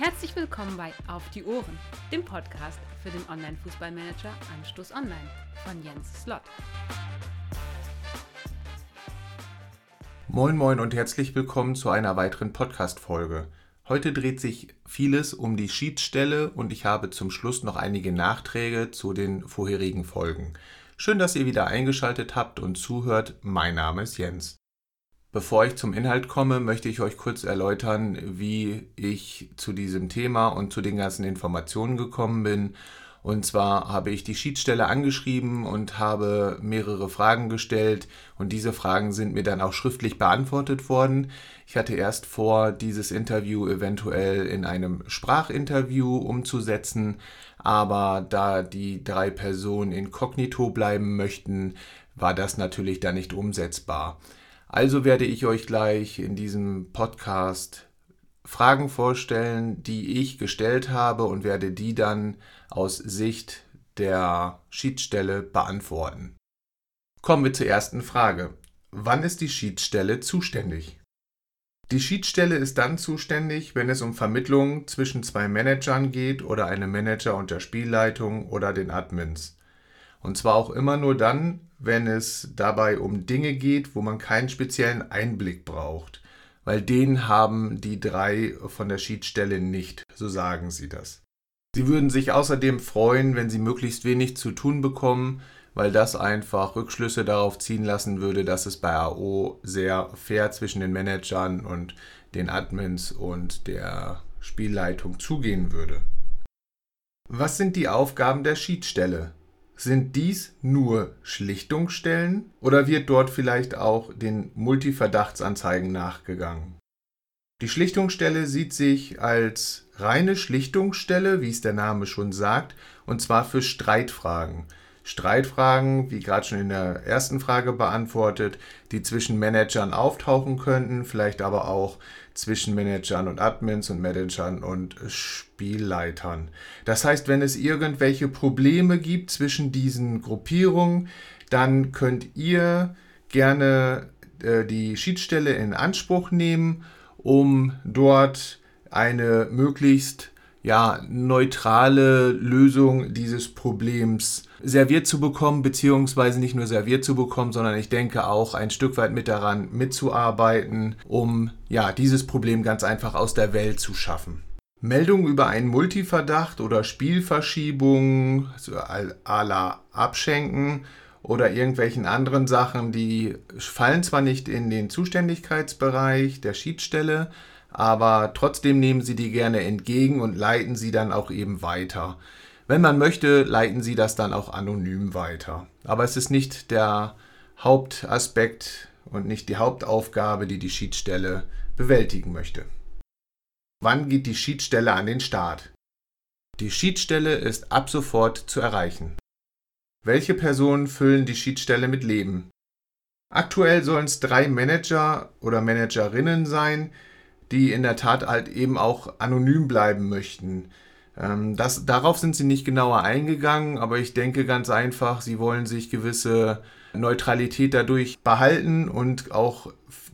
Herzlich willkommen bei Auf die Ohren, dem Podcast für den Online-Fußballmanager Anstoß Online von Jens Slott. Moin Moin und herzlich willkommen zu einer weiteren Podcast-Folge. Heute dreht sich vieles um die Schiedsstelle und ich habe zum Schluss noch einige Nachträge zu den vorherigen Folgen. Schön, dass ihr wieder eingeschaltet habt und zuhört. Mein Name ist Jens. Bevor ich zum Inhalt komme, möchte ich euch kurz erläutern, wie ich zu diesem Thema und zu den ganzen Informationen gekommen bin. Und zwar habe ich die Schiedsstelle angeschrieben und habe mehrere Fragen gestellt und diese Fragen sind mir dann auch schriftlich beantwortet worden. Ich hatte erst vor, dieses Interview eventuell in einem Sprachinterview umzusetzen, aber da die drei Personen inkognito bleiben möchten, war das natürlich dann nicht umsetzbar. Also werde ich euch gleich in diesem Podcast Fragen vorstellen, die ich gestellt habe und werde die dann aus Sicht der Schiedsstelle beantworten. Kommen wir zur ersten Frage. Wann ist die Schiedsstelle zuständig? Die Schiedsstelle ist dann zuständig, wenn es um Vermittlung zwischen zwei Managern geht oder einem Manager und der Spielleitung oder den Admins. Und zwar auch immer nur dann, wenn es dabei um Dinge geht, wo man keinen speziellen Einblick braucht. Weil den haben die drei von der Schiedsstelle nicht, so sagen sie das. Sie würden sich außerdem freuen, wenn sie möglichst wenig zu tun bekommen, weil das einfach Rückschlüsse darauf ziehen lassen würde, dass es bei AO sehr fair zwischen den Managern und den Admins und der Spielleitung zugehen würde. Was sind die Aufgaben der Schiedsstelle? Sind dies nur Schlichtungsstellen oder wird dort vielleicht auch den Multiverdachtsanzeigen nachgegangen? Die Schlichtungsstelle sieht sich als reine Schlichtungsstelle, wie es der Name schon sagt, und zwar für Streitfragen. Streitfragen, wie gerade schon in der ersten Frage beantwortet, die zwischen Managern auftauchen könnten, vielleicht aber auch zwischen Managern und Admins und Managern und Spielleitern. Das heißt, wenn es irgendwelche Probleme gibt zwischen diesen Gruppierungen, dann könnt ihr gerne äh, die Schiedsstelle in Anspruch nehmen, um dort eine möglichst ja, neutrale Lösung dieses Problems serviert zu bekommen, beziehungsweise nicht nur serviert zu bekommen, sondern ich denke auch ein Stück weit mit daran mitzuarbeiten, um ja, dieses Problem ganz einfach aus der Welt zu schaffen. Meldungen über einen Multiverdacht oder Spielverschiebung, also à la Abschenken oder irgendwelchen anderen Sachen, die fallen zwar nicht in den Zuständigkeitsbereich der Schiedsstelle, aber trotzdem nehmen Sie die gerne entgegen und leiten sie dann auch eben weiter. Wenn man möchte, leiten Sie das dann auch anonym weiter. Aber es ist nicht der Hauptaspekt und nicht die Hauptaufgabe, die die Schiedsstelle bewältigen möchte. Wann geht die Schiedsstelle an den Start? Die Schiedsstelle ist ab sofort zu erreichen. Welche Personen füllen die Schiedsstelle mit Leben? Aktuell sollen es drei Manager oder Managerinnen sein, die in der Tat halt eben auch anonym bleiben möchten. Ähm, das, darauf sind sie nicht genauer eingegangen, aber ich denke ganz einfach, sie wollen sich gewisse Neutralität dadurch behalten und auch,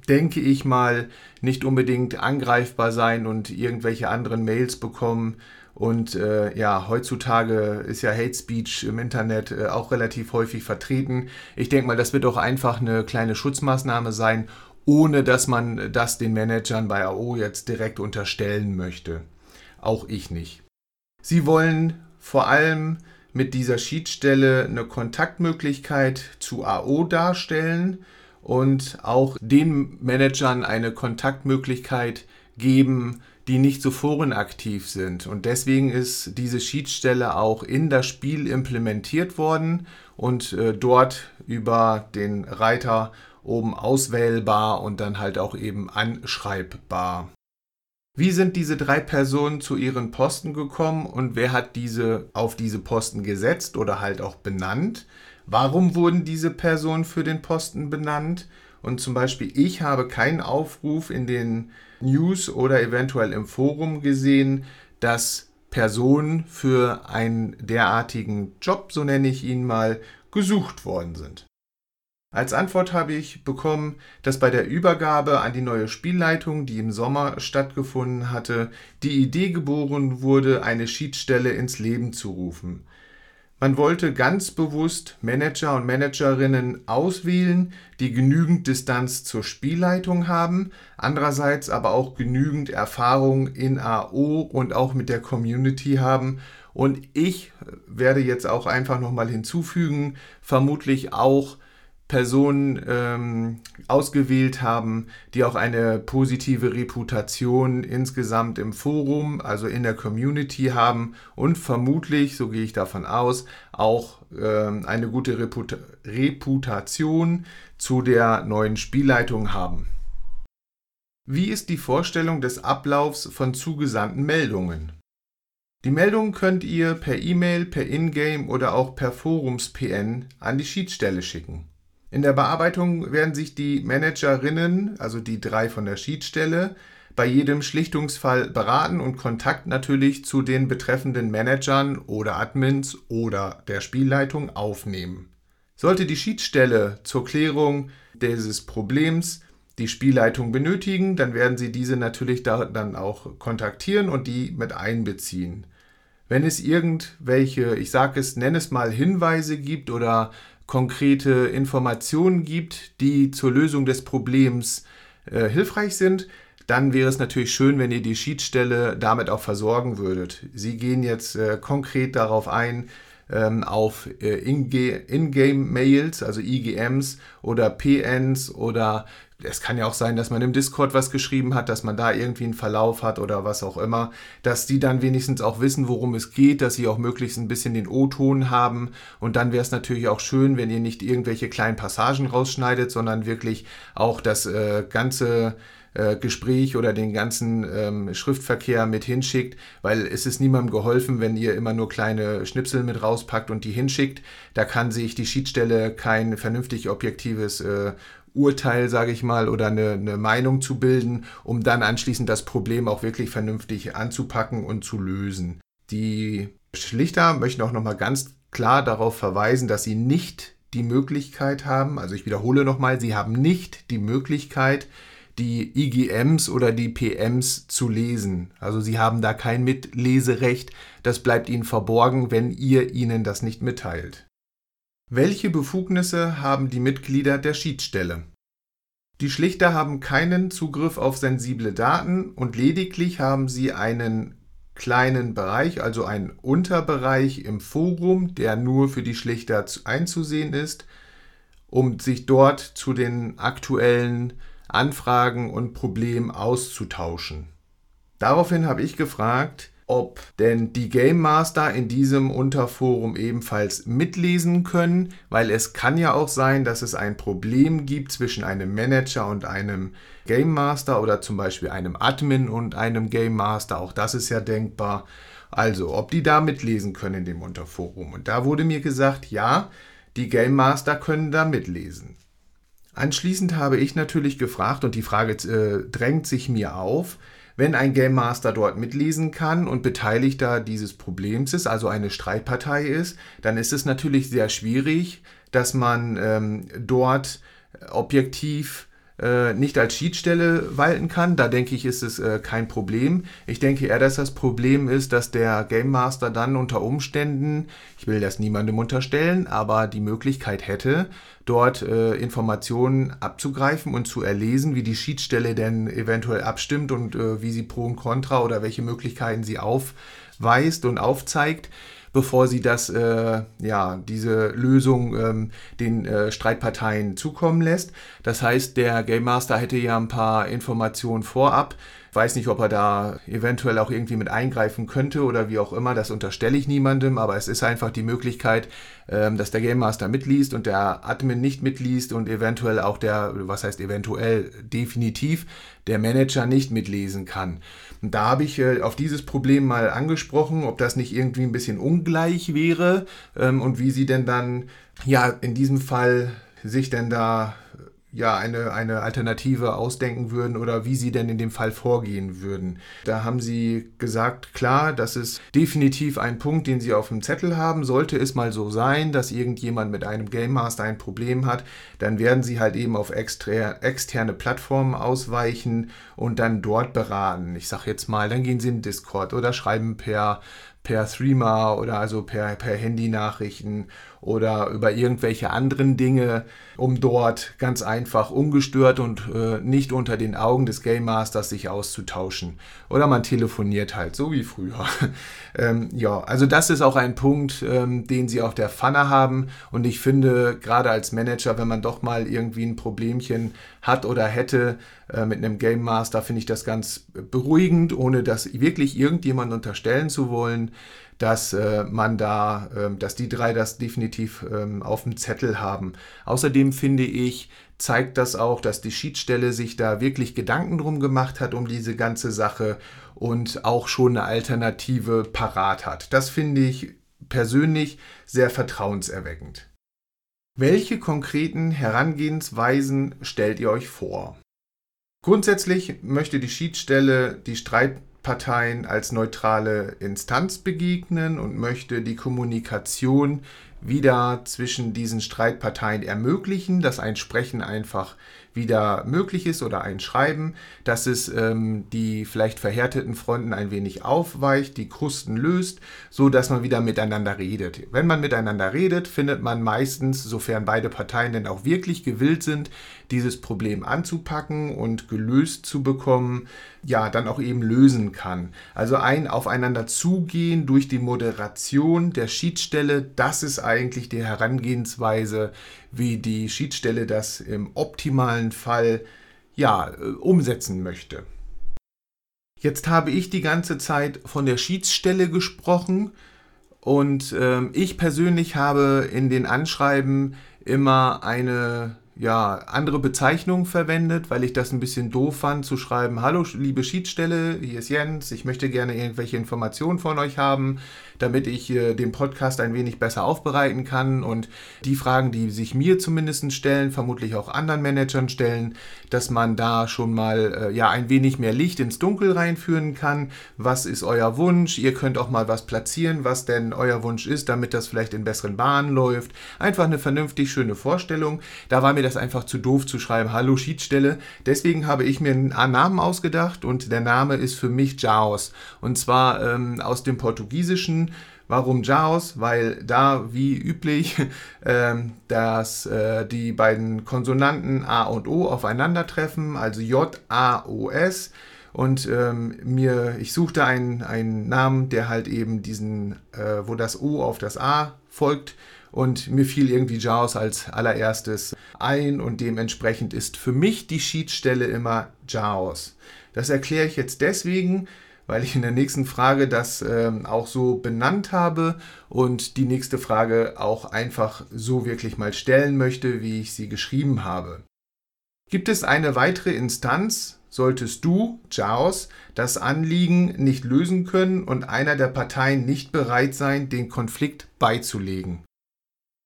denke ich mal, nicht unbedingt angreifbar sein und irgendwelche anderen Mails bekommen. Und äh, ja, heutzutage ist ja Hate Speech im Internet äh, auch relativ häufig vertreten. Ich denke mal, das wird auch einfach eine kleine Schutzmaßnahme sein, ohne dass man das den Managern bei AO jetzt direkt unterstellen möchte. Auch ich nicht. Sie wollen vor allem mit dieser Schiedsstelle eine Kontaktmöglichkeit zu AO darstellen und auch den Managern eine Kontaktmöglichkeit geben, die nicht so forenaktiv sind. Und deswegen ist diese Schiedsstelle auch in das Spiel implementiert worden und äh, dort über den Reiter oben auswählbar und dann halt auch eben anschreibbar. Wie sind diese drei Personen zu ihren Posten gekommen und wer hat diese auf diese Posten gesetzt oder halt auch benannt? Warum wurden diese Personen für den Posten benannt? Und zum Beispiel, ich habe keinen Aufruf in den News oder eventuell im Forum gesehen, dass Personen für einen derartigen Job, so nenne ich ihn mal, gesucht worden sind. Als Antwort habe ich bekommen, dass bei der Übergabe an die neue Spielleitung, die im Sommer stattgefunden hatte, die Idee geboren wurde, eine Schiedsstelle ins Leben zu rufen. Man wollte ganz bewusst Manager und Managerinnen auswählen, die genügend Distanz zur Spielleitung haben, andererseits aber auch genügend Erfahrung in AO und auch mit der Community haben. Und ich werde jetzt auch einfach nochmal hinzufügen, vermutlich auch Personen ähm, ausgewählt haben, die auch eine positive Reputation insgesamt im Forum, also in der Community haben und vermutlich, so gehe ich davon aus, auch ähm, eine gute Reputa Reputation zu der neuen Spielleitung haben. Wie ist die Vorstellung des Ablaufs von zugesandten Meldungen? Die Meldungen könnt ihr per E-Mail, per Ingame oder auch per Forums-PN an die Schiedsstelle schicken. In der Bearbeitung werden sich die Managerinnen, also die drei von der Schiedsstelle, bei jedem Schlichtungsfall beraten und Kontakt natürlich zu den betreffenden Managern oder Admins oder der Spielleitung aufnehmen. Sollte die Schiedsstelle zur Klärung dieses Problems die Spielleitung benötigen, dann werden sie diese natürlich dann auch kontaktieren und die mit einbeziehen. Wenn es irgendwelche, ich sage es, nenne es mal Hinweise gibt oder konkrete Informationen gibt, die zur Lösung des Problems äh, hilfreich sind, dann wäre es natürlich schön, wenn ihr die Schiedsstelle damit auch versorgen würdet. Sie gehen jetzt äh, konkret darauf ein, ähm, auf äh, In-Game-Mails, also IGMs oder PNs oder es kann ja auch sein, dass man im Discord was geschrieben hat, dass man da irgendwie einen Verlauf hat oder was auch immer, dass die dann wenigstens auch wissen, worum es geht, dass sie auch möglichst ein bisschen den O-Ton haben und dann wäre es natürlich auch schön, wenn ihr nicht irgendwelche kleinen Passagen rausschneidet, sondern wirklich auch das äh, ganze äh, Gespräch oder den ganzen ähm, Schriftverkehr mit hinschickt, weil es ist niemandem geholfen, wenn ihr immer nur kleine Schnipsel mit rauspackt und die hinschickt. Da kann sich die Schiedstelle kein vernünftig objektives äh, Urteil, sage ich mal, oder eine, eine Meinung zu bilden, um dann anschließend das Problem auch wirklich vernünftig anzupacken und zu lösen. Die Schlichter möchten auch nochmal ganz klar darauf verweisen, dass sie nicht die Möglichkeit haben, also ich wiederhole nochmal, sie haben nicht die Möglichkeit, die IGMs oder die PMs zu lesen. Also sie haben da kein Mitleserecht, das bleibt ihnen verborgen, wenn ihr ihnen das nicht mitteilt. Welche Befugnisse haben die Mitglieder der Schiedsstelle? Die Schlichter haben keinen Zugriff auf sensible Daten und lediglich haben sie einen kleinen Bereich, also einen Unterbereich im Forum, der nur für die Schlichter einzusehen ist, um sich dort zu den aktuellen Anfragen und Problemen auszutauschen. Daraufhin habe ich gefragt, ob denn die Game Master in diesem Unterforum ebenfalls mitlesen können, weil es kann ja auch sein, dass es ein Problem gibt zwischen einem Manager und einem Game Master oder zum Beispiel einem Admin und einem Game Master. Auch das ist ja denkbar. Also, ob die da mitlesen können in dem Unterforum. Und da wurde mir gesagt, ja, die Game Master können da mitlesen. Anschließend habe ich natürlich gefragt und die Frage äh, drängt sich mir auf, wenn ein Game Master dort mitlesen kann und Beteiligter dieses Problems ist, also eine Streitpartei ist, dann ist es natürlich sehr schwierig, dass man ähm, dort objektiv äh, nicht als Cheatstelle walten kann. Da denke ich, ist es äh, kein Problem. Ich denke eher, dass das Problem ist, dass der Game Master dann unter Umständen, ich will das niemandem unterstellen, aber die Möglichkeit hätte, dort äh, Informationen abzugreifen und zu erlesen, wie die Schiedsstelle denn eventuell abstimmt und äh, wie sie Pro und Contra oder welche Möglichkeiten sie aufweist und aufzeigt bevor sie das, äh, ja, diese Lösung ähm, den äh, Streitparteien zukommen lässt. Das heißt, der Game Master hätte ja ein paar Informationen vorab. Ich weiß nicht, ob er da eventuell auch irgendwie mit eingreifen könnte oder wie auch immer. Das unterstelle ich niemandem, aber es ist einfach die Möglichkeit, ähm, dass der Game Master mitliest und der Admin nicht mitliest und eventuell auch der, was heißt eventuell, definitiv der Manager nicht mitlesen kann. Und da habe ich äh, auf dieses Problem mal angesprochen, ob das nicht irgendwie ein bisschen ungleich wäre ähm, und wie sie denn dann, ja, in diesem Fall sich denn da ja eine, eine Alternative ausdenken würden oder wie sie denn in dem Fall vorgehen würden. Da haben sie gesagt, klar, das ist definitiv ein Punkt, den sie auf dem Zettel haben. Sollte es mal so sein, dass irgendjemand mit einem Game Master ein Problem hat, dann werden sie halt eben auf extra, externe Plattformen ausweichen und dann dort beraten. Ich sage jetzt mal, dann gehen sie in Discord oder schreiben per per Threema oder also per, per Handy-Nachrichten oder über irgendwelche anderen Dinge, um dort ganz einfach ungestört und äh, nicht unter den Augen des Game Masters sich auszutauschen. Oder man telefoniert halt, so wie früher. ähm, ja, also das ist auch ein Punkt, ähm, den sie auf der Pfanne haben. Und ich finde, gerade als Manager, wenn man doch mal irgendwie ein Problemchen hat oder hätte äh, mit einem Game Master, finde ich das ganz beruhigend, ohne das wirklich irgendjemand unterstellen zu wollen dass äh, man da, äh, dass die drei das definitiv ähm, auf dem Zettel haben. Außerdem finde ich, zeigt das auch, dass die Schiedsstelle sich da wirklich Gedanken drum gemacht hat um diese ganze Sache und auch schon eine Alternative parat hat. Das finde ich persönlich sehr vertrauenserweckend. Welche konkreten Herangehensweisen stellt ihr euch vor? Grundsätzlich möchte die Schiedsstelle die Streit Parteien als neutrale Instanz begegnen und möchte die Kommunikation wieder zwischen diesen Streitparteien ermöglichen, dass ein Sprechen einfach wieder möglich ist oder ein Schreiben, dass es ähm, die vielleicht verhärteten Fronten ein wenig aufweicht, die Krusten löst, so dass man wieder miteinander redet. Wenn man miteinander redet, findet man meistens, sofern beide Parteien denn auch wirklich gewillt sind, dieses Problem anzupacken und gelöst zu bekommen, ja, dann auch eben lösen kann. Also ein Aufeinander zugehen durch die Moderation der Schiedsstelle, das ist eigentlich die Herangehensweise, wie die Schiedsstelle das im optimalen Fall ja, äh, umsetzen möchte. Jetzt habe ich die ganze Zeit von der Schiedsstelle gesprochen und ähm, ich persönlich habe in den Anschreiben immer eine ja, andere Bezeichnungen verwendet, weil ich das ein bisschen doof fand, zu schreiben, hallo liebe Schiedsstelle, hier ist Jens, ich möchte gerne irgendwelche Informationen von euch haben damit ich äh, den Podcast ein wenig besser aufbereiten kann und die Fragen, die sich mir zumindest stellen, vermutlich auch anderen Managern stellen, dass man da schon mal äh, ja ein wenig mehr Licht ins Dunkel reinführen kann. Was ist euer Wunsch? Ihr könnt auch mal was platzieren, was denn euer Wunsch ist, damit das vielleicht in besseren Bahnen läuft. Einfach eine vernünftig schöne Vorstellung. Da war mir das einfach zu doof zu schreiben, hallo Schiedsstelle. Deswegen habe ich mir einen Namen ausgedacht und der Name ist für mich Jaos. Und zwar ähm, aus dem Portugiesischen Warum Jaos? Weil da wie üblich äh, dass äh, die beiden Konsonanten A und O aufeinandertreffen, also J, A, O, S. Und ähm, mir, ich suchte einen, einen Namen, der halt eben diesen, äh, wo das O auf das A folgt. Und mir fiel irgendwie Jaws als allererstes ein und dementsprechend ist für mich die Schiedsstelle immer Jaws. Das erkläre ich jetzt deswegen, weil ich in der nächsten Frage das ähm, auch so benannt habe und die nächste Frage auch einfach so wirklich mal stellen möchte, wie ich sie geschrieben habe. Gibt es eine weitere Instanz, solltest du, Jaos, das Anliegen nicht lösen können und einer der Parteien nicht bereit sein, den Konflikt beizulegen?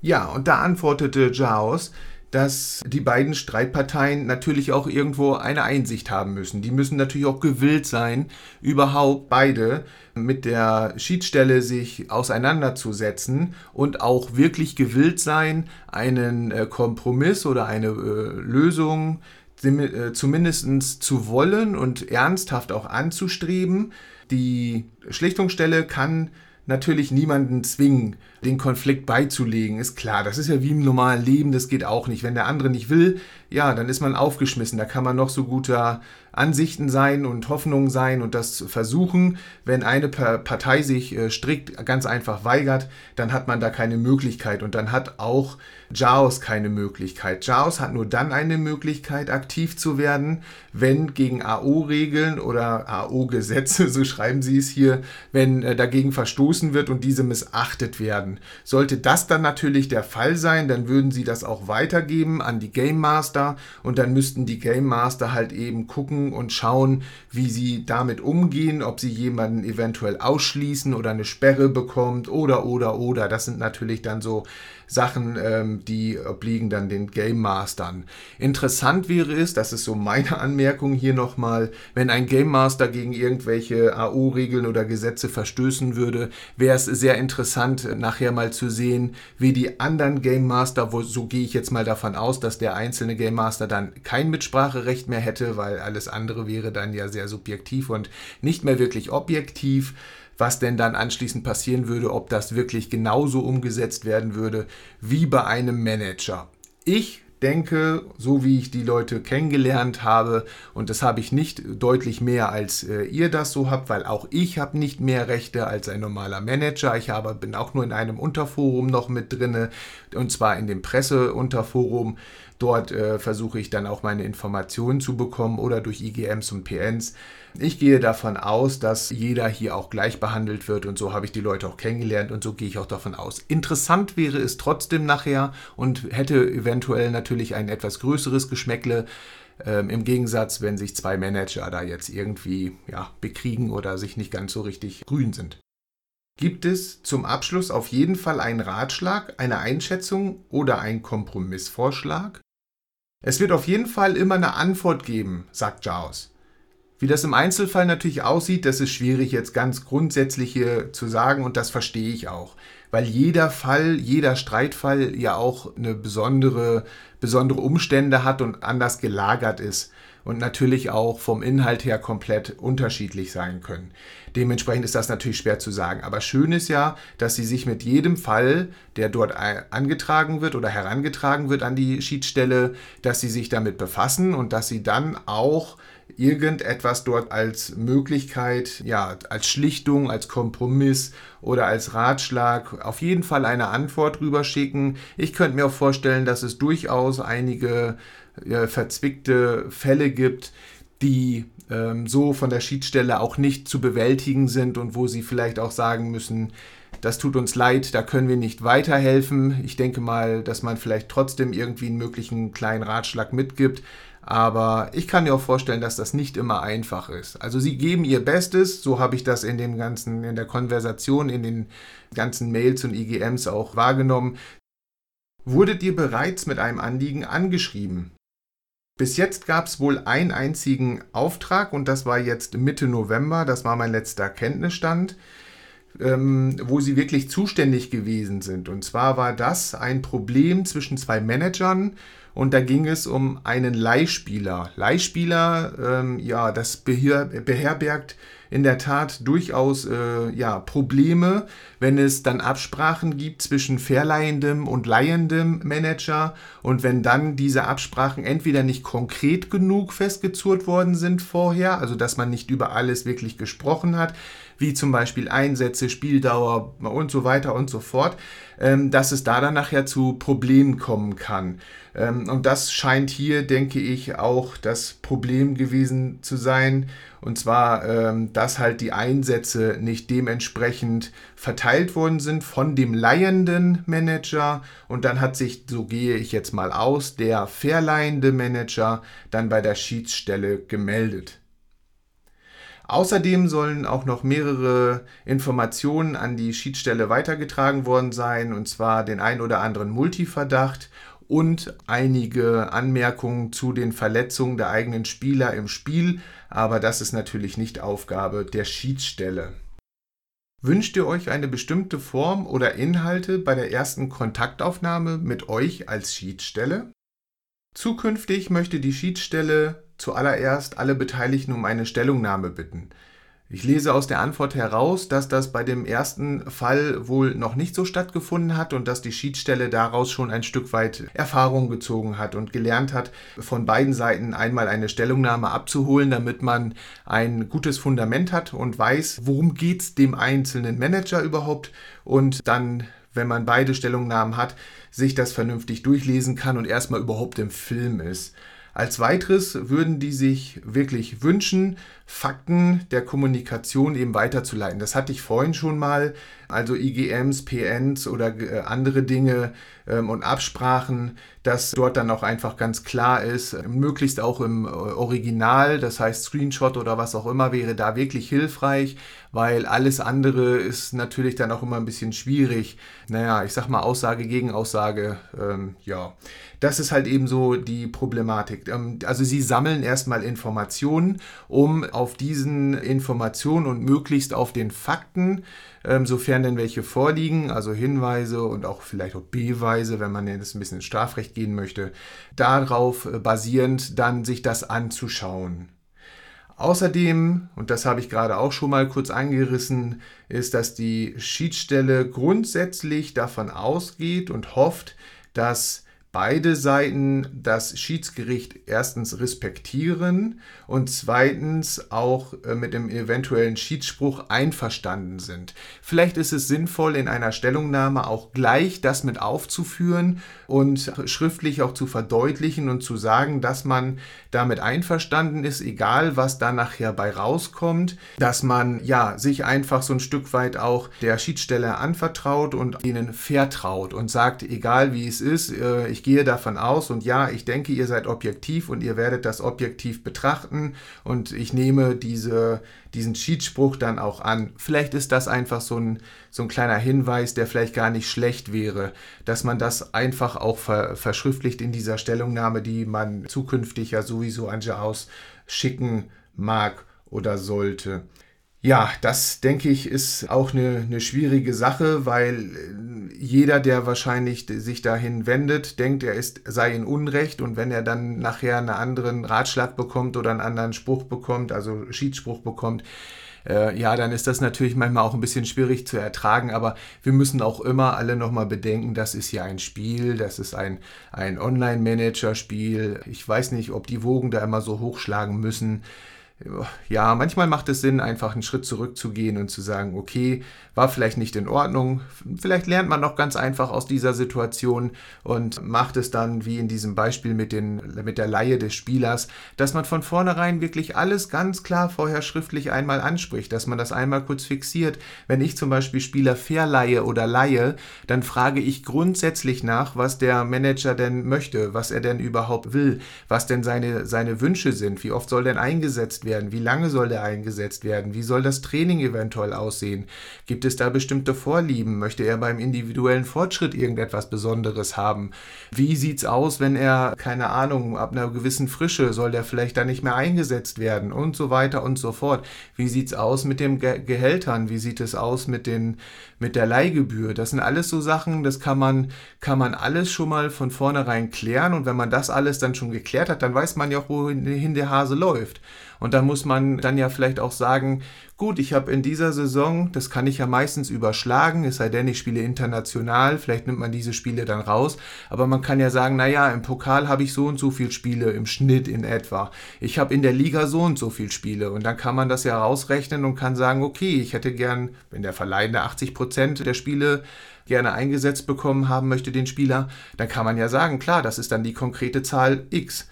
Ja, und da antwortete Jaos, dass die beiden Streitparteien natürlich auch irgendwo eine Einsicht haben müssen. Die müssen natürlich auch gewillt sein, überhaupt beide mit der Schiedsstelle sich auseinanderzusetzen und auch wirklich gewillt sein, einen äh, Kompromiss oder eine äh, Lösung äh, zumindest zu wollen und ernsthaft auch anzustreben. Die Schlichtungsstelle kann natürlich niemanden zwingen, den Konflikt beizulegen, ist klar. Das ist ja wie im normalen Leben, das geht auch nicht. Wenn der andere nicht will, ja, dann ist man aufgeschmissen. Da kann man noch so guter Ansichten sein und Hoffnungen sein und das versuchen. Wenn eine Partei sich äh, strikt ganz einfach weigert, dann hat man da keine Möglichkeit und dann hat auch JAOS keine Möglichkeit. JAOS hat nur dann eine Möglichkeit, aktiv zu werden, wenn gegen AO-Regeln oder AO-Gesetze, so schreiben sie es hier, wenn äh, dagegen verstoßen verstoßen wird und diese missachtet werden. Sollte das dann natürlich der Fall sein, dann würden sie das auch weitergeben an die Game Master und dann müssten die Game Master halt eben gucken und schauen, wie sie damit umgehen, ob sie jemanden eventuell ausschließen oder eine Sperre bekommt oder oder oder. Das sind natürlich dann so Sachen, ähm, die obliegen dann den Game Mastern. Interessant wäre es, das ist so meine Anmerkung hier nochmal, wenn ein Game Master gegen irgendwelche AO-Regeln oder Gesetze verstößen würde, wäre es sehr interessant, nachher mal zu sehen, wie die anderen Game Master, wo, so gehe ich jetzt mal davon aus, dass der einzelne Game Master dann kein Mitspracherecht mehr hätte, weil alles andere wäre dann ja sehr subjektiv und nicht mehr wirklich objektiv was denn dann anschließend passieren würde, ob das wirklich genauso umgesetzt werden würde wie bei einem Manager. Ich denke, so wie ich die Leute kennengelernt habe, und das habe ich nicht deutlich mehr als äh, ihr das so habt, weil auch ich habe nicht mehr Rechte als ein normaler Manager. Ich habe, bin auch nur in einem Unterforum noch mit drinne, und zwar in dem Presseunterforum. Dort äh, versuche ich dann auch meine Informationen zu bekommen oder durch IGMs und PNs. Ich gehe davon aus, dass jeder hier auch gleich behandelt wird und so habe ich die Leute auch kennengelernt und so gehe ich auch davon aus. Interessant wäre es trotzdem nachher und hätte eventuell natürlich ein etwas größeres Geschmäckle. Ähm, Im Gegensatz, wenn sich zwei Manager da jetzt irgendwie ja, bekriegen oder sich nicht ganz so richtig grün sind. Gibt es zum Abschluss auf jeden Fall einen Ratschlag, eine Einschätzung oder einen Kompromissvorschlag? Es wird auf jeden Fall immer eine Antwort geben, sagt Jaws. Wie das im Einzelfall natürlich aussieht, das ist schwierig jetzt ganz grundsätzlich hier zu sagen und das verstehe ich auch, weil jeder Fall, jeder Streitfall ja auch eine besondere, besondere Umstände hat und anders gelagert ist und natürlich auch vom Inhalt her komplett unterschiedlich sein können. Dementsprechend ist das natürlich schwer zu sagen. Aber schön ist ja, dass sie sich mit jedem Fall, der dort angetragen wird oder herangetragen wird an die Schiedsstelle, dass sie sich damit befassen und dass sie dann auch irgendetwas dort als Möglichkeit, ja, als Schlichtung, als Kompromiss oder als Ratschlag auf jeden Fall eine Antwort rüberschicken. Ich könnte mir auch vorstellen, dass es durchaus einige äh, verzwickte Fälle gibt, die ähm, so von der Schiedsstelle auch nicht zu bewältigen sind und wo sie vielleicht auch sagen müssen, das tut uns leid, da können wir nicht weiterhelfen. Ich denke mal, dass man vielleicht trotzdem irgendwie einen möglichen kleinen Ratschlag mitgibt. Aber ich kann mir auch vorstellen, dass das nicht immer einfach ist. Also sie geben ihr Bestes, so habe ich das in dem ganzen, in der Konversation, in den ganzen Mails und IGMs auch wahrgenommen. Wurdet ihr bereits mit einem Anliegen angeschrieben? Bis jetzt gab es wohl einen einzigen Auftrag und das war jetzt Mitte November, das war mein letzter Kenntnisstand, ähm, wo sie wirklich zuständig gewesen sind. Und zwar war das ein Problem zwischen zwei Managern und da ging es um einen Leihspieler. Leihspieler, ähm, ja, das beher beherbergt in der Tat durchaus äh, ja, Probleme, wenn es dann Absprachen gibt zwischen verleihendem und leihendem Manager und wenn dann diese Absprachen entweder nicht konkret genug festgezurrt worden sind vorher, also dass man nicht über alles wirklich gesprochen hat, wie zum Beispiel Einsätze, Spieldauer und so weiter und so fort, dass es da dann nachher zu Problemen kommen kann. Ähm, und das scheint hier, denke ich, auch das Problem gewesen zu sein. Und zwar, ähm, dass halt die Einsätze nicht dementsprechend verteilt worden sind von dem leihenden Manager. Und dann hat sich, so gehe ich jetzt mal aus, der verleihende Manager dann bei der Schiedsstelle gemeldet. Außerdem sollen auch noch mehrere Informationen an die Schiedsstelle weitergetragen worden sein, und zwar den ein oder anderen Multiverdacht und einige Anmerkungen zu den Verletzungen der eigenen Spieler im Spiel, aber das ist natürlich nicht Aufgabe der Schiedsstelle. Wünscht ihr euch eine bestimmte Form oder Inhalte bei der ersten Kontaktaufnahme mit euch als Schiedsstelle? Zukünftig möchte die Schiedsstelle zuallererst alle Beteiligten um eine Stellungnahme bitten. Ich lese aus der Antwort heraus, dass das bei dem ersten Fall wohl noch nicht so stattgefunden hat und dass die Schiedsstelle daraus schon ein Stück weit Erfahrung gezogen hat und gelernt hat, von beiden Seiten einmal eine Stellungnahme abzuholen, damit man ein gutes Fundament hat und weiß, worum geht es dem einzelnen Manager überhaupt und dann wenn man beide Stellungnahmen hat, sich das vernünftig durchlesen kann und erstmal überhaupt im Film ist. Als weiteres würden die sich wirklich wünschen, Fakten der Kommunikation eben weiterzuleiten. Das hatte ich vorhin schon mal also IGMs, PNs oder äh, andere Dinge ähm, und Absprachen, dass dort dann auch einfach ganz klar ist, möglichst auch im äh, Original, das heißt Screenshot oder was auch immer, wäre da wirklich hilfreich, weil alles andere ist natürlich dann auch immer ein bisschen schwierig. Naja, ich sag mal Aussage gegen Aussage, ähm, ja. Das ist halt eben so die Problematik. Ähm, also sie sammeln erstmal Informationen, um auf diesen Informationen und möglichst auf den Fakten, ähm, sofern denn welche vorliegen, also Hinweise und auch vielleicht auch Beweise, wenn man jetzt ein bisschen ins Strafrecht gehen möchte, darauf äh, basierend dann sich das anzuschauen. Außerdem, und das habe ich gerade auch schon mal kurz angerissen, ist, dass die Schiedsstelle grundsätzlich davon ausgeht und hofft, dass beide Seiten das Schiedsgericht erstens respektieren und zweitens auch äh, mit dem eventuellen Schiedsspruch einverstanden sind. Vielleicht ist es sinnvoll, in einer Stellungnahme auch gleich das mit aufzuführen und schriftlich auch zu verdeutlichen und zu sagen, dass man damit einverstanden ist, egal was da nachher bei rauskommt, dass man ja sich einfach so ein Stück weit auch der Schiedsstelle anvertraut und ihnen vertraut und sagt, egal wie es ist, äh, ich gehe davon aus und ja, ich denke, ihr seid objektiv und ihr werdet das objektiv betrachten und ich nehme diese, diesen Schiedsspruch dann auch an. Vielleicht ist das einfach so ein, so ein kleiner Hinweis, der vielleicht gar nicht schlecht wäre, dass man das einfach auch ver, verschriftlicht in dieser Stellungnahme, die man zukünftig ja sowieso an Jaus schicken mag oder sollte. Ja, das denke ich ist auch eine, eine schwierige Sache, weil äh, jeder, der wahrscheinlich sich dahin wendet, denkt, er ist, sei in Unrecht. Und wenn er dann nachher einen anderen Ratschlag bekommt oder einen anderen Spruch bekommt, also Schiedsspruch bekommt, äh, ja, dann ist das natürlich manchmal auch ein bisschen schwierig zu ertragen, aber wir müssen auch immer alle nochmal bedenken, das ist ja ein Spiel, das ist ein, ein Online-Manager-Spiel. Ich weiß nicht, ob die Wogen da immer so hochschlagen müssen ja, manchmal macht es Sinn, einfach einen Schritt zurückzugehen und zu sagen, okay, war vielleicht nicht in Ordnung. Vielleicht lernt man noch ganz einfach aus dieser Situation und macht es dann, wie in diesem Beispiel mit, den, mit der Laie des Spielers, dass man von vornherein wirklich alles ganz klar vorher schriftlich einmal anspricht, dass man das einmal kurz fixiert. Wenn ich zum Beispiel Spieler verleihe oder leihe, dann frage ich grundsätzlich nach, was der Manager denn möchte, was er denn überhaupt will, was denn seine, seine Wünsche sind, wie oft soll denn eingesetzt werden werden? Wie lange soll der eingesetzt werden? Wie soll das Training eventuell aussehen? Gibt es da bestimmte Vorlieben? Möchte er beim individuellen Fortschritt irgendetwas Besonderes haben? Wie sieht es aus, wenn er, keine Ahnung, ab einer gewissen Frische soll der vielleicht da nicht mehr eingesetzt werden und so weiter und so fort? Wie sieht es aus mit den Ge Gehältern? Wie sieht es aus mit, den, mit der Leihgebühr? Das sind alles so Sachen, das kann man, kann man alles schon mal von vornherein klären und wenn man das alles dann schon geklärt hat, dann weiß man ja auch, wohin der Hase läuft. Und da muss man dann ja vielleicht auch sagen, gut, ich habe in dieser Saison, das kann ich ja meistens überschlagen, es sei denn, ich spiele international, vielleicht nimmt man diese Spiele dann raus, aber man kann ja sagen, naja, im Pokal habe ich so und so viele Spiele im Schnitt in etwa. Ich habe in der Liga so und so viele Spiele und dann kann man das ja rausrechnen und kann sagen, okay, ich hätte gern, wenn der Verleihende 80 Prozent der Spiele gerne eingesetzt bekommen haben möchte, den Spieler, dann kann man ja sagen, klar, das ist dann die konkrete Zahl X.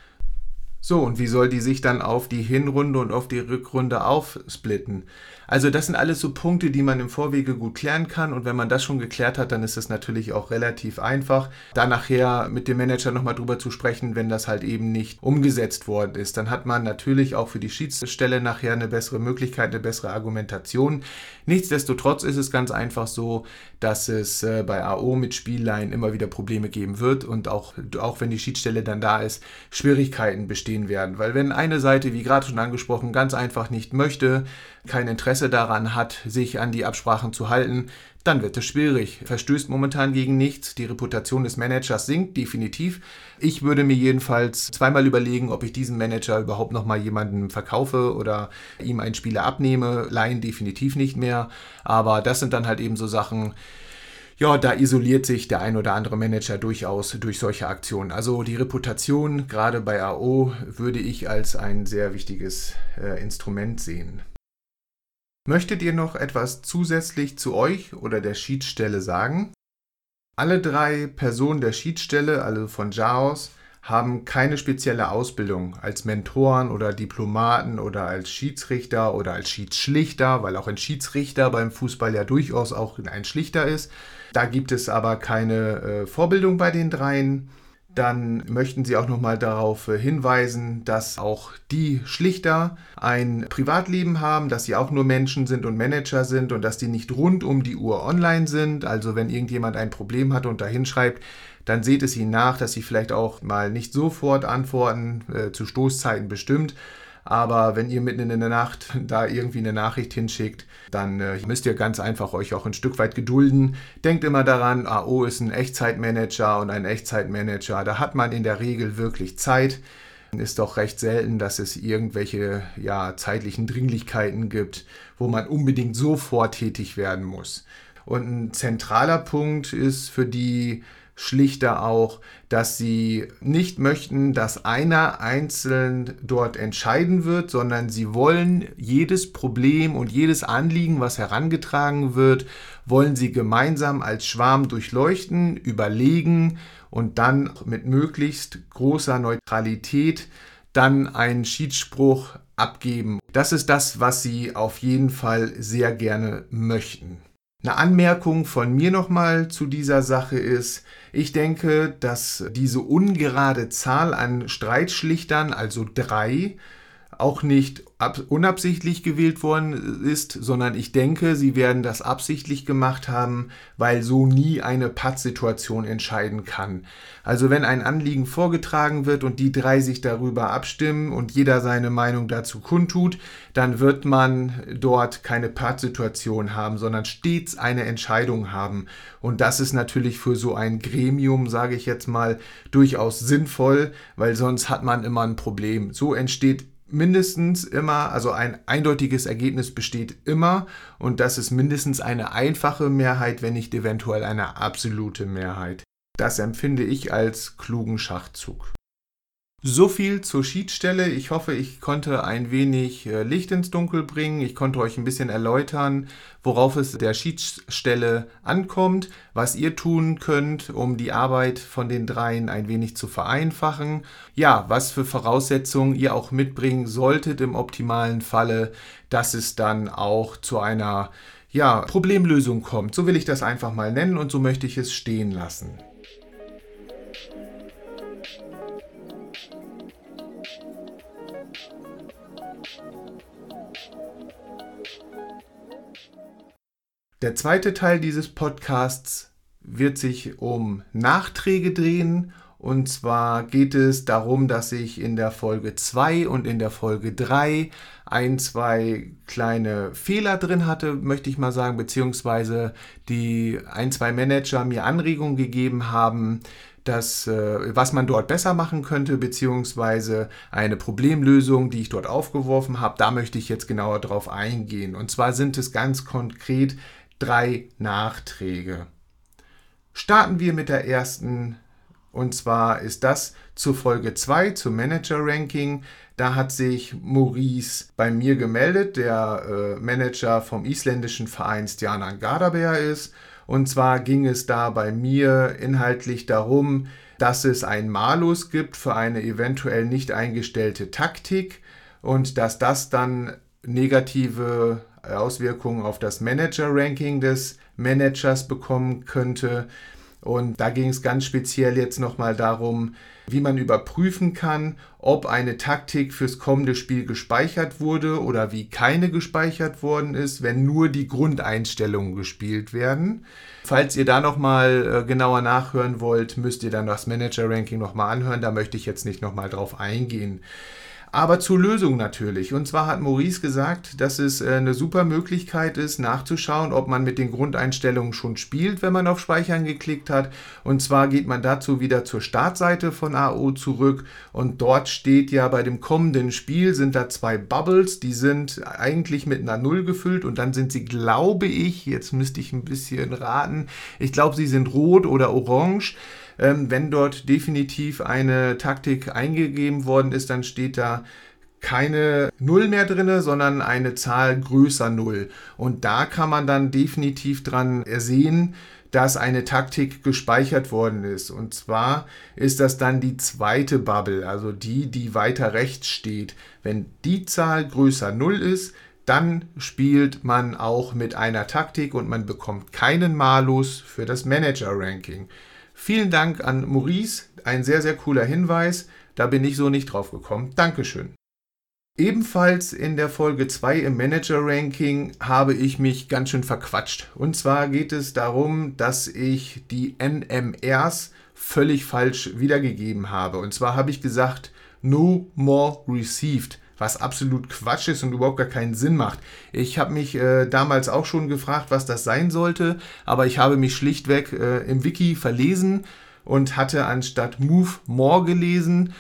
So, und wie soll die sich dann auf die Hinrunde und auf die Rückrunde aufsplitten? Also das sind alles so Punkte, die man im Vorwege gut klären kann und wenn man das schon geklärt hat, dann ist es natürlich auch relativ einfach, da nachher mit dem Manager nochmal drüber zu sprechen, wenn das halt eben nicht umgesetzt worden ist. Dann hat man natürlich auch für die Schiedsstelle nachher eine bessere Möglichkeit, eine bessere Argumentation. Nichtsdestotrotz ist es ganz einfach so, dass es äh, bei AO mit Spiellein immer wieder Probleme geben wird und auch, auch wenn die Schiedsstelle dann da ist, Schwierigkeiten bestehen werden. Weil wenn eine Seite, wie gerade schon angesprochen, ganz einfach nicht möchte, kein Interesse daran hat, sich an die Absprachen zu halten, dann wird es schwierig. Verstößt momentan gegen nichts. Die Reputation des Managers sinkt definitiv. Ich würde mir jedenfalls zweimal überlegen, ob ich diesen Manager überhaupt noch mal jemanden verkaufe oder ihm einen Spieler abnehme. Leihen definitiv nicht mehr. Aber das sind dann halt eben so Sachen, ja, da isoliert sich der ein oder andere Manager durchaus durch solche Aktionen. Also die Reputation, gerade bei AO, würde ich als ein sehr wichtiges äh, Instrument sehen. Möchtet ihr noch etwas zusätzlich zu euch oder der Schiedsstelle sagen? Alle drei Personen der Schiedsstelle, also von JAOS, haben keine spezielle Ausbildung als Mentoren oder Diplomaten oder als Schiedsrichter oder als Schiedsschlichter, weil auch ein Schiedsrichter beim Fußball ja durchaus auch ein Schlichter ist. Da gibt es aber keine äh, Vorbildung bei den dreien. Dann möchten Sie auch nochmal darauf äh, hinweisen, dass auch die Schlichter ein Privatleben haben, dass sie auch nur Menschen sind und Manager sind und dass die nicht rund um die Uhr online sind. Also wenn irgendjemand ein Problem hat und dahin schreibt, dann seht es ihnen nach, dass sie vielleicht auch mal nicht sofort antworten, äh, zu Stoßzeiten bestimmt. Aber wenn ihr mitten in der Nacht da irgendwie eine Nachricht hinschickt, dann äh, müsst ihr ganz einfach euch auch ein Stück weit gedulden. Denkt immer daran, AO ist ein Echtzeitmanager und ein Echtzeitmanager. Da hat man in der Regel wirklich Zeit. Ist doch recht selten, dass es irgendwelche ja, zeitlichen Dringlichkeiten gibt, wo man unbedingt sofort tätig werden muss. Und ein zentraler Punkt ist für die schlichter auch, dass sie nicht möchten, dass einer einzeln dort entscheiden wird, sondern sie wollen jedes Problem und jedes Anliegen, was herangetragen wird, wollen sie gemeinsam als Schwarm durchleuchten, überlegen und dann mit möglichst großer Neutralität dann einen Schiedsspruch abgeben. Das ist das, was sie auf jeden Fall sehr gerne möchten. Eine Anmerkung von mir nochmal zu dieser Sache ist, ich denke, dass diese ungerade Zahl an Streitschlichtern, also drei, auch nicht unabsichtlich gewählt worden ist, sondern ich denke, sie werden das absichtlich gemacht haben, weil so nie eine Pattsituation entscheiden kann. Also wenn ein Anliegen vorgetragen wird und die drei sich darüber abstimmen und jeder seine Meinung dazu kundtut, dann wird man dort keine Pattsituation haben, sondern stets eine Entscheidung haben. Und das ist natürlich für so ein Gremium, sage ich jetzt mal, durchaus sinnvoll, weil sonst hat man immer ein Problem. So entsteht mindestens immer, also ein eindeutiges Ergebnis besteht immer und das ist mindestens eine einfache Mehrheit, wenn nicht eventuell eine absolute Mehrheit. Das empfinde ich als klugen Schachzug. So viel zur Schiedsstelle. Ich hoffe, ich konnte ein wenig äh, Licht ins Dunkel bringen. Ich konnte euch ein bisschen erläutern, worauf es der Schiedsstelle ankommt, was ihr tun könnt, um die Arbeit von den dreien ein wenig zu vereinfachen. Ja, was für Voraussetzungen ihr auch mitbringen solltet im optimalen Falle, dass es dann auch zu einer ja, Problemlösung kommt. So will ich das einfach mal nennen und so möchte ich es stehen lassen. Der zweite Teil dieses Podcasts wird sich um Nachträge drehen. Und zwar geht es darum, dass ich in der Folge 2 und in der Folge 3 ein, zwei kleine Fehler drin hatte, möchte ich mal sagen, beziehungsweise die ein, zwei Manager mir Anregungen gegeben haben, das, äh, was man dort besser machen könnte, beziehungsweise eine Problemlösung, die ich dort aufgeworfen habe. Da möchte ich jetzt genauer drauf eingehen. Und zwar sind es ganz konkret drei Nachträge. Starten wir mit der ersten und zwar ist das zur Folge 2 zum Manager Ranking. Da hat sich Maurice bei mir gemeldet, der äh, Manager vom isländischen Verein Stjanan Gardaber ist. Und zwar ging es da bei mir inhaltlich darum, dass es ein Malus gibt für eine eventuell nicht eingestellte Taktik und dass das dann negative Auswirkungen auf das Manager-Ranking des Managers bekommen könnte. Und da ging es ganz speziell jetzt nochmal darum, wie man überprüfen kann, ob eine Taktik fürs kommende Spiel gespeichert wurde oder wie keine gespeichert worden ist, wenn nur die Grundeinstellungen gespielt werden. Falls ihr da nochmal äh, genauer nachhören wollt, müsst ihr dann das Manager-Ranking nochmal anhören. Da möchte ich jetzt nicht nochmal drauf eingehen aber zur Lösung natürlich. Und zwar hat Maurice gesagt, dass es äh, eine super Möglichkeit ist, nachzuschauen, ob man mit den Grundeinstellungen schon spielt, wenn man auf Speichern geklickt hat. Und zwar geht man dazu wieder zur Startseite von AO zurück und dort steht ja bei dem kommenden Spiel sind da zwei Bubbles, die sind eigentlich mit einer Null gefüllt und dann sind sie, glaube ich, jetzt müsste ich ein bisschen raten, ich glaube, sie sind rot oder orange. Ähm, wenn dort definitiv eine Taktik eingegeben worden ist, dann steht da keine Null mehr drin, sondern eine Zahl größer Null. Und da kann man dann definitiv dran ersehen, dass eine Taktik gespeichert worden ist. Und zwar ist das dann die zweite Bubble, also die, die weiter rechts steht. Wenn die Zahl größer 0 ist, dann spielt man auch mit einer Taktik und man bekommt keinen Malus für das Manager-Ranking. Vielen Dank an Maurice, ein sehr, sehr cooler Hinweis. Da bin ich so nicht drauf gekommen. Dankeschön. Ebenfalls in der Folge 2 im Manager-Ranking habe ich mich ganz schön verquatscht. Und zwar geht es darum, dass ich die NMRs völlig falsch wiedergegeben habe. Und zwar habe ich gesagt, no more received was absolut Quatsch ist und überhaupt gar keinen Sinn macht. Ich habe mich äh, damals auch schon gefragt, was das sein sollte, aber ich habe mich schlichtweg äh, im Wiki verlesen und hatte anstatt Move More gelesen.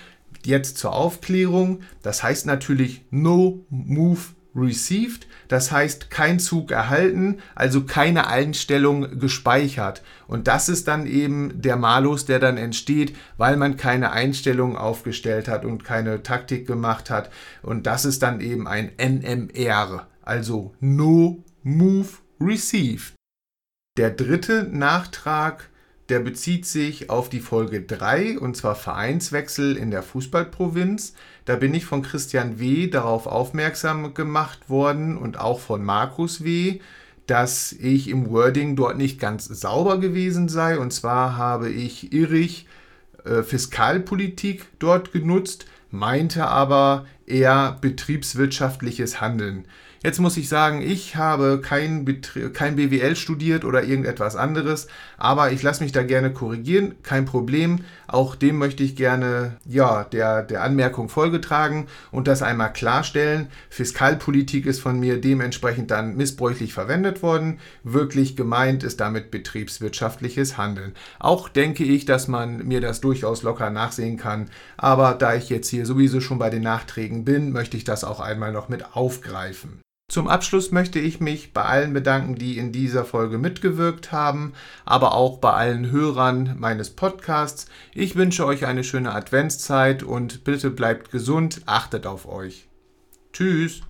Jetzt zur Aufklärung. Das heißt natürlich No Move Received. Das heißt kein Zug erhalten, also keine Einstellung gespeichert. Und das ist dann eben der Malus, der dann entsteht, weil man keine Einstellung aufgestellt hat und keine Taktik gemacht hat. Und das ist dann eben ein NMR, also No Move Received. Der dritte Nachtrag der bezieht sich auf die Folge 3 und zwar Vereinswechsel in der Fußballprovinz. Da bin ich von Christian W. darauf aufmerksam gemacht worden und auch von Markus W., dass ich im Wording dort nicht ganz sauber gewesen sei. Und zwar habe ich irrig äh, Fiskalpolitik dort genutzt, meinte aber eher betriebswirtschaftliches Handeln. Jetzt muss ich sagen, ich habe kein, kein BWL studiert oder irgendetwas anderes, aber ich lasse mich da gerne korrigieren, kein Problem. Auch dem möchte ich gerne ja, der, der Anmerkung Folge tragen und das einmal klarstellen. Fiskalpolitik ist von mir dementsprechend dann missbräuchlich verwendet worden. Wirklich gemeint ist damit betriebswirtschaftliches Handeln. Auch denke ich, dass man mir das durchaus locker nachsehen kann, aber da ich jetzt hier sowieso schon bei den Nachträgen bin, möchte ich das auch einmal noch mit aufgreifen. Zum Abschluss möchte ich mich bei allen bedanken, die in dieser Folge mitgewirkt haben, aber auch bei allen Hörern meines Podcasts. Ich wünsche euch eine schöne Adventszeit und bitte bleibt gesund, achtet auf euch. Tschüss.